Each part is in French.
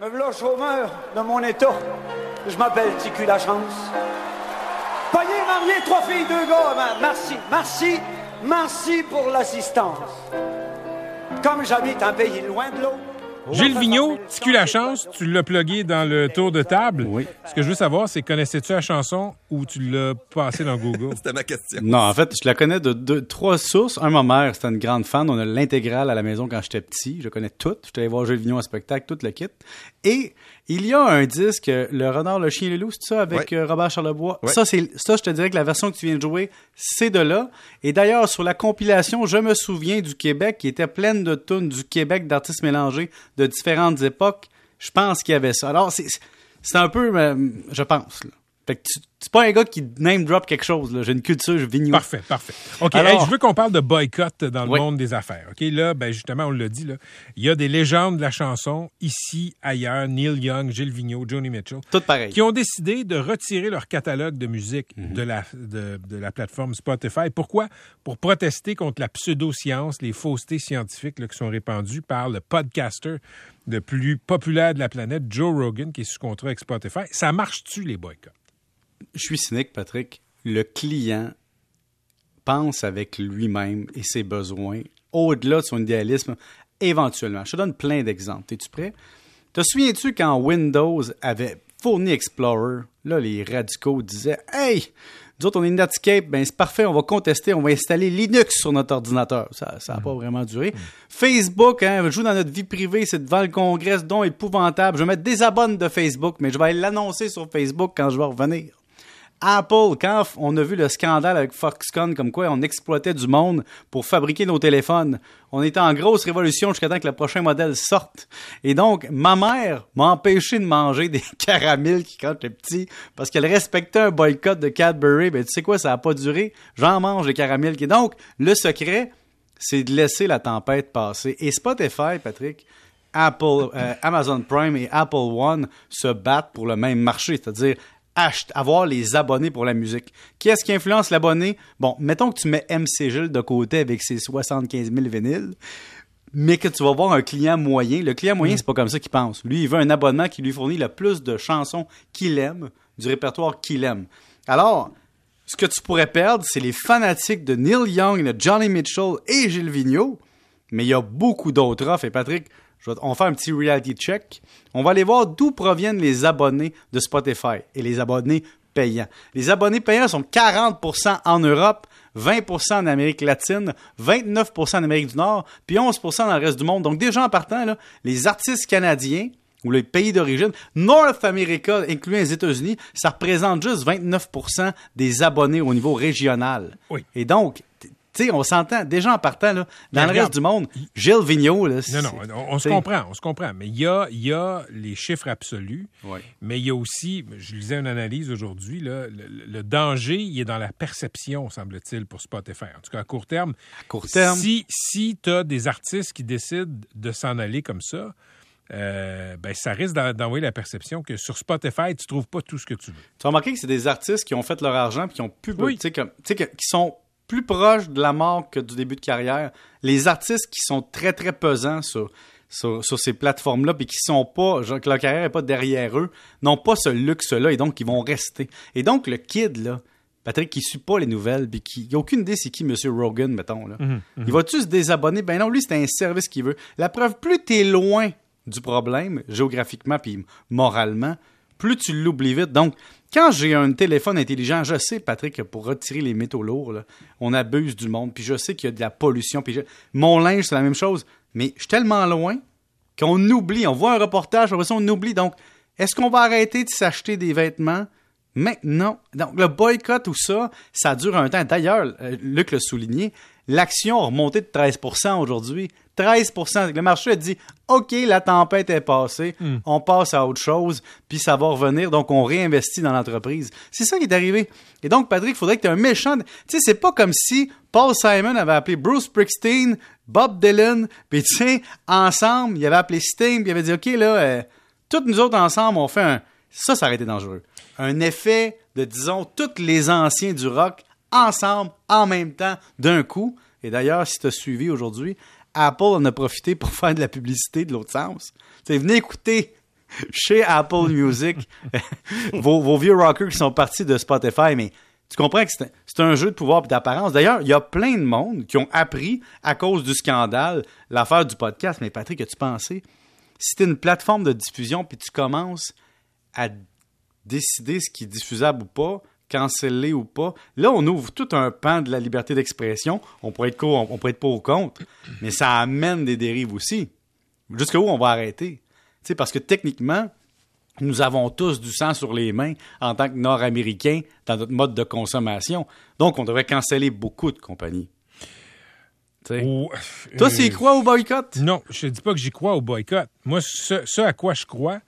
Me voilà chômeur de mon état. Je m'appelle Ticu La Chance. Marié, trois filles, deux gars. Merci, merci, merci pour l'assistance. Comme j'habite un pays loin de l'autre. Gilles Vigneault, tu la chance, tu l'as plugué dans le tour de table. Oui. Ce que je veux savoir, c'est connaissais-tu la chanson ou tu l'as passé dans Google? C'était ma question. Non, en fait, je la connais de deux, trois sources. Un, ma mère, c'était une grande fan. On a l'intégrale à la maison quand j'étais petit. Je connais tout. J'étais allé voir Gilles Vigneault en spectacle, tout le kit. Et il y a un disque, Le Renard, le Chien et le Loup, c'est ça, avec Ouais. euh, Robert Charlebois? Ouais. Ça, c'est, ça, je te dirais que la version que tu viens de jouer, c'est de là. Et d'ailleurs, sur la compilation, je me souviens du Québec, qui était pleine de tunes du Québec, d'artistes mélangés de différentes époques. Je pense qu'il y avait ça. Alors, c'est, c'est un peu, euh, je pense, là. Fait que tu, c'est pas un gars qui name drop quelque chose. J'ai une culture Vigneault. Parfait, parfait. OK, Alors- hey, je veux qu'on parle de boycott dans le Oui. monde des affaires. OK, là, ben justement, on l'a dit, là, il y a des légendes de la chanson, ici, ailleurs, Neil Young, Gilles Vigneault, Joni Mitchell, Tout pareil. qui ont décidé de retirer leur catalogue de musique Mhm. de, la, de, de la plateforme Spotify. Pourquoi? Pour protester contre la pseudo-science, les faussetés scientifiques là, qui sont répandues par le podcaster le plus populaire de la planète, Joe Rogan, qui est sous contrat avec Spotify. Ça marche-tu, les boycotts? Je suis cynique, Patrick. Le client pense avec lui-même et ses besoins, au-delà de son idéalisme, éventuellement. Je te donne plein d'exemples. Es-tu prêt? Te souviens-tu quand Windows avait fourni Explorer? Là, les radicaux disaient Hey, nous autres, on est Netscape, ben c'est parfait, on va contester, on va installer Linux sur notre ordinateur. Ça n'a pas vraiment duré. Facebook, hein, joue dans notre vie privée, c'est devant le Congrès, donc épouvantable. Je vais mettre désabonne de Facebook, mais je vais l'annoncer sur Facebook quand je vais revenir. Apple, quand on a vu le scandale avec Foxconn, comme quoi on exploitait du monde pour fabriquer nos téléphones, on était en grosse révolution jusqu'à temps que le prochain modèle sorte. Et donc, ma mère m'a empêché de manger des caramels qui quand j'étais petit, parce qu'elle respectait un boycott de Cadbury. Ben, tu sais quoi, ça n'a pas duré. J'en mange des caramels. Et donc, le secret, c'est de laisser la tempête passer. Et Spotify, Patrick, Apple, euh, Amazon Prime et Apple One se battent pour le même marché, c'est-à-dire avoir les abonnés pour la musique. Qui est-ce qui influence l'abonné? Bon, mettons que tu mets MC Gilles de côté avec ses 75 000 vinyles, mais que tu vas voir un client moyen. Le client moyen, c'est pas comme ça qu'il pense. Lui, il veut un abonnement qui lui fournit le plus de chansons qu'il aime, du répertoire qu'il aime. Alors, ce que tu pourrais perdre, c'est les fanatiques de Neil Young, de Johnny Mitchell et Gilles Vigneault. Mais il y a beaucoup d'autres offres. Et Patrick, je vais- on va faire un petit reality check. On va aller voir d'où proviennent les abonnés de Spotify et les abonnés payants. Les abonnés payants sont 40% en Europe, 20% en Amérique latine, 29% en Amérique du Nord, puis 11% dans le reste du monde. Donc déjà en partant, là, les artistes canadiens ou les pays d'origine, North America, incluant les États-Unis, ça représente juste 29% des abonnés au niveau régional. Oui. Et donc, tu sais, on s'entend, déjà en partant, là, dans Mais le regarde, reste du monde, Gilles Vigneault, là, Non, non, on, on se comprend, on se comprend. Mais il y a, il y a les chiffres absolus, Ouais. mais il y a aussi, je lisais une analyse aujourd'hui, là, le, le danger, il est dans la perception, semble-t-il, pour Spotify. En tout cas, à court terme. À court terme. Si, si tu as des artistes qui décident de s'en aller comme ça, euh, ben, ça risque d'en- d'envoyer la perception que sur Spotify, tu trouves pas tout ce que tu veux. Tu as remarqué que c'est des artistes qui ont fait leur argent puis qui ont pu, Oui. tu sais, qui sont plus proches de la mort que du début de carrière. Les artistes qui sont très, très pesants sur, sur, sur ces plateformes-là puis qui sont pas, genre, que leur carrière n'est pas derrière eux, n'ont pas ce luxe-là et donc ils vont rester. Et donc, le kid, là, Patrick, qui suit pas les nouvelles puis qui n'a aucune idée c'est qui M. Rogan, mettons, là. Il va-tu se désabonner? Ben non, lui, c'est un service qu'il veut. La preuve, plus t'es loin du problème, géographiquement puis moralement, plus tu l'oublies vite. Donc, quand j'ai un téléphone intelligent, je sais, Patrick, que pour retirer les métaux lourds, on abuse du monde, puis je sais qu'il y a de la pollution, puis mon linge, c'est la même chose, mais je suis tellement loin qu'on oublie. On voit un reportage, ça, on oublie. Donc, est-ce qu'on va arrêter de s'acheter des vêtements? Maintenant, donc le boycott ou ça, ça dure un temps. D'ailleurs, euh, Luc l'a souligné, l'action a remonté de 13% aujourd'hui. 13% Le marché a dit OK, la tempête est passée, on passe à autre chose, puis ça va revenir, donc on réinvestit dans l'entreprise. C'est ça qui est arrivé. Et donc, Patrick, il faudrait que tu aies un méchant. Tu sais, c'est pas comme si Paul Simon avait appelé Bruce Springsteen, Bob Dylan, puis tu sais, ensemble, il avait appelé Sting, puis il avait dit OK, là, euh, toutes nous autres ensemble, on fait un. Ça, ça aurait été dangereux. Un effet de, disons, tous les anciens du rock ensemble, en même temps, d'un coup. Et d'ailleurs, si tu as suivi aujourd'hui, Apple en a profité pour faire de la publicité de l'autre sens. Tu sais, venez écouter chez Apple Music, vos, vieux rockers qui sont partis de Spotify, mais tu comprends que c'est un, jeu de pouvoir et d'apparence. D'ailleurs, il y a plein de monde qui ont appris à cause du scandale l'affaire du podcast. Mais Patrick, as-tu pensé? Si tu une plateforme de diffusion puis tu commences à décider ce qui est diffusable ou pas, canceller ou pas, là, on ouvre tout un pan de la liberté d'expression. On pourrait être co- on pourrait être pas au compte, mais ça amène des dérives aussi. Jusqu'où on va arrêter? Tu parce que techniquement, nous avons tous du sang sur les mains en tant que Nord-Américains dans notre mode de consommation. Donc, on devrait canceller beaucoup de compagnies. Tu Toi, euh, c'est quoi au boycott? Non, je ne dis pas que j'y crois au boycott. Moi, ce, ce à quoi je crois,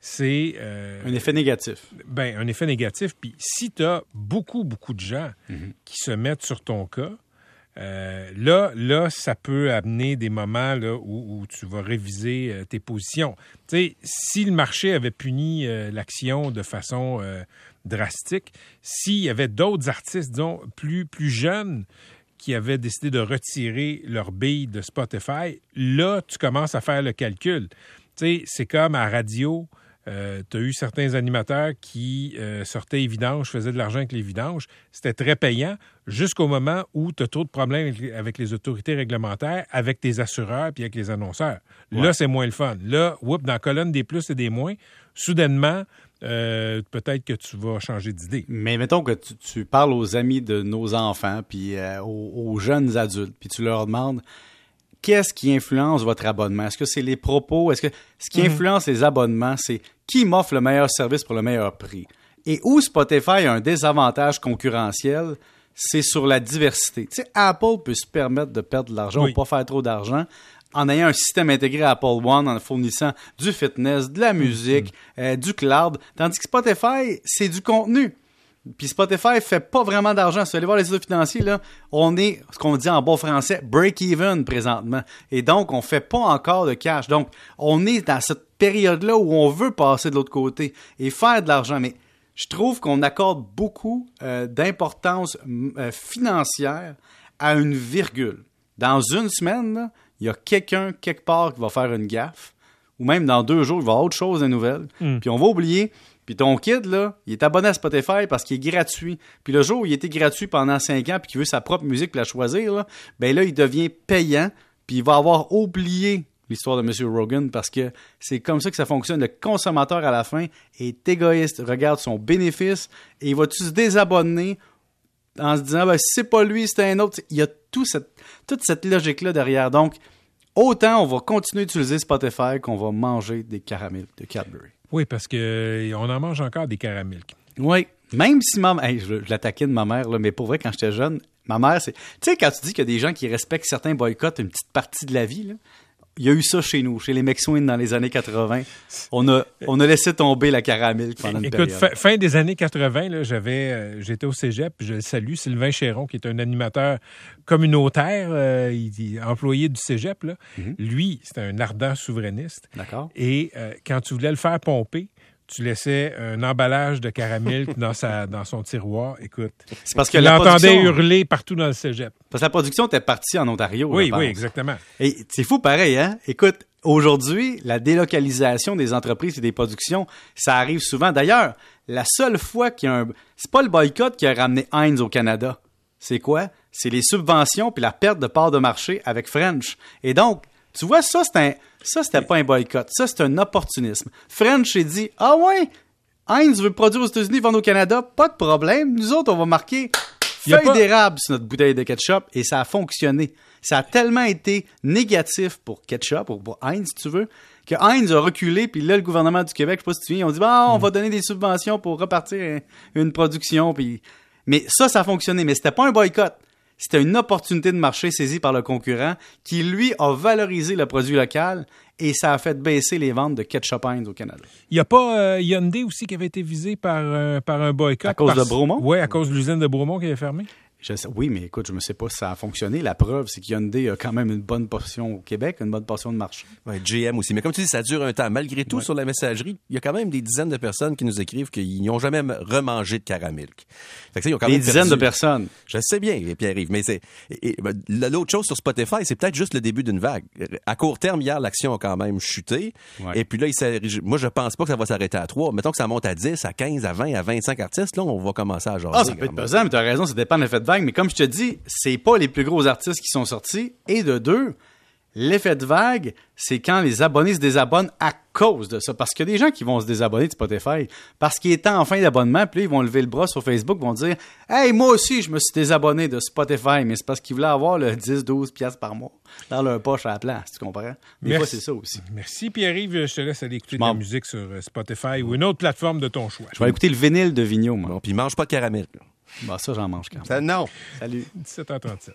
c'est euh, Un effet négatif. ben, un effet négatif. Puis si tu as beaucoup, beaucoup de gens qui se mettent sur ton cas, euh, là, là, ça peut amener des moments là, où, où tu vas réviser euh, tes positions. Tu sais, si le marché avait puni euh, l'action de façon drastique, s'il y avait d'autres artistes, disons, plus, plus jeunes qui avaient décidé de retirer leur bille de Spotify, là, tu commences à faire le calcul. Tu sais, c'est comme à radio, tu as eu certains animateurs qui euh, sortaient les vidanges, faisaient de l'argent avec les vidanges. C'était très payant jusqu'au moment où tu as trop de problèmes avec les- autorités réglementaires, avec tes assureurs puis avec les annonceurs. Là, c'est moins le fun. Là, whoop, dans la colonne des plus et des moins, soudainement, euh, peut-être que tu vas changer d'idée. Mais mettons que tu, tu parles aux amis de nos enfants, puis euh, aux, aux jeunes adultes, puis tu leur demandes qu'est-ce qui influence votre abonnement? Est-ce que c'est les propos? Est-ce que ce qui influence les abonnements, c'est qui m'offre le meilleur service pour le meilleur prix? Et où Spotify a un désavantage concurrentiel, c'est sur la diversité. Tu sais, Apple peut se permettre de perdre de l'argent Oui. ou pas faire trop d'argent en ayant un système intégré à Apple One, en fournissant du fitness, de la musique, euh, du cloud, tandis que Spotify, c'est du contenu. Puis Spotify fait pas vraiment d'argent. Si vous allez voir les états financiers, là, on est, ce qu'on dit en bon français, break-even présentement. Et donc, on fait pas encore de cash. Donc, on est dans cette période-là où on veut passer de l'autre côté et faire de l'argent. Mais je trouve qu'on accorde beaucoup euh, d'importance euh, financière à une virgule. Dans une semaine, il y a quelqu'un quelque part qui va faire une gaffe, ou même dans deux jours, il va y avoir autre chose de nouvelle, puis on va oublier. Puis ton kid, là, il est abonné à Spotify parce qu'il est gratuit. Puis le jour où il était gratuit pendant cinq ans, puis qu'il veut sa propre musique pour la choisir, là, ben là, il devient payant, puis il va avoir oublié l'histoire de M. Rogan parce que c'est comme ça que ça fonctionne. Le consommateur, à la fin, est égoïste, regarde son bénéfice et il va-tu se désabonner en se disant, ben, c'est pas lui, c'est un autre. Il y a toute cette logique-là derrière. Donc, autant on va continuer d'utiliser Spotify qu'on va manger des caramels de Cadbury. Oui, parce que euh, on en mange encore des caramels. Oui. Même si ma je, je l'attaquais de ma mère, là, mais pour vrai, quand j'étais jeune, ma mère, c'est. Tu sais, quand tu dis qu'il y a des gens qui respectent certains boycotts une petite partie de la vie, là, il y a eu ça chez nous, chez les McSween dans les années 80. On a, on a laissé tomber la caramel pendant une Écoute, période. fin, fin des années 80, là, j'avais, euh, j'étais au cégep, je le salue, Sylvain Chéron, qui est un animateur communautaire, euh, il, il- employé du cégep. Là. Mhm. Lui, c'était un ardent souverainiste. D'accord. Et euh, quand tu voulais le faire pomper, tu laissais un emballage de caramel dans, sa, dans son tiroir. Écoute, C'est parce que l'entendait production, hurler partout dans le cégep. parce que la production était partie en Ontario. Oui, oui, exactement. Et c'est fou pareil, hein? Écoute, aujourd'hui, la délocalisation des entreprises et des productions, ça arrive souvent. D'ailleurs, la seule fois qu'il y a un... C'est pas le boycott qui a ramené Heinz au Canada. C'est quoi? C'est les subventions puis la perte de part de marché avec French. Et donc, tu vois, ça, c'est un... Ça, c'était pas un boycott. Ça, c'est un opportunisme. French s'est dit, ah ouais, Heinz veut produire aux États-Unis, vendre au Canada, pas de problème. Nous autres, on va marquer a feuille pas- d'érable sur notre bouteille de ketchup et ça a fonctionné. Ça a tellement été négatif pour ketchup, ou pour Heinz, si tu veux, que Heinz a reculé, puis là, le gouvernement du Québec, je sais pas si tu viens, ils ont dit, bon, on va donner des subventions pour repartir un- une production, puis... Mais ça, ça a fonctionné, mais c'était pas un boycott. C'était une opportunité de marché saisie par le concurrent qui, lui, a valorisé le produit local et ça a fait baisser les ventes de ketchup Heinz au Canada. Il n'y a pas euh, Hyundai aussi qui avait été visé par, euh, par un boycott. À cause parce- de Bromont? Oui, à cause de l'usine de Bromont qui avait fermé. Je sais- oui, mais écoute, je ne sais pas si ça a fonctionné. La preuve, c'est Hyundai a quand même une bonne portion au Québec, une bonne portion de marché. Ouais, GM aussi. Mais comme tu dis, ça dure un temps. Malgré tout, sur la messagerie, il y a quand même des dizaines de personnes qui nous écrivent qu'ils n'ont jamais remangé de caramel. Fait que ça, ils ont quand Des même dizaines perdu- de personnes. Je sais bien, Pierre-Yves, mais c'est et- et, ben, l'autre chose sur Spotify, c'est peut-être juste le début d'une vague. À court terme, hier, l'action a quand même chuté. Ouais. Et puis là, il moi, je pense pas que ça va s'arrêter à 3. Mettons que ça monte à 10, à 15, à 20, à 25 artistes. Là, on va commencer à jaser. Ah, ça peut être pesant, mais tu as raison, ça dépend de vague. Mais comme je te dis, c'est pas les plus gros artistes qui sont sortis. Et de deux, l'effet de vague, c'est quand les abonnés se désabonnent à cause de ça. Parce qu'il y a des gens qui vont se désabonner de Spotify parce qu'il est en fin d'abonnement, puis là, ils vont lever le bras sur Facebook, vont dire Hey, moi aussi, je me suis désabonné de Spotify, mais c'est parce qu'ils voulaient avoir le 10-12$ piastres par mois dans leur poche à la place, tu comprends? Des Merci. fois, c'est ça aussi. Merci Pierre-Yves. Je te laisse aller écouter de la musique sur euh, Spotify ou une autre plateforme de ton choix. Je vais écouter le vinyle de Vigneault, moi. Bon, puis mange pas de caramel. là. Bah, ça, j'en mange quand même. Ça, non. Salut. 17h37.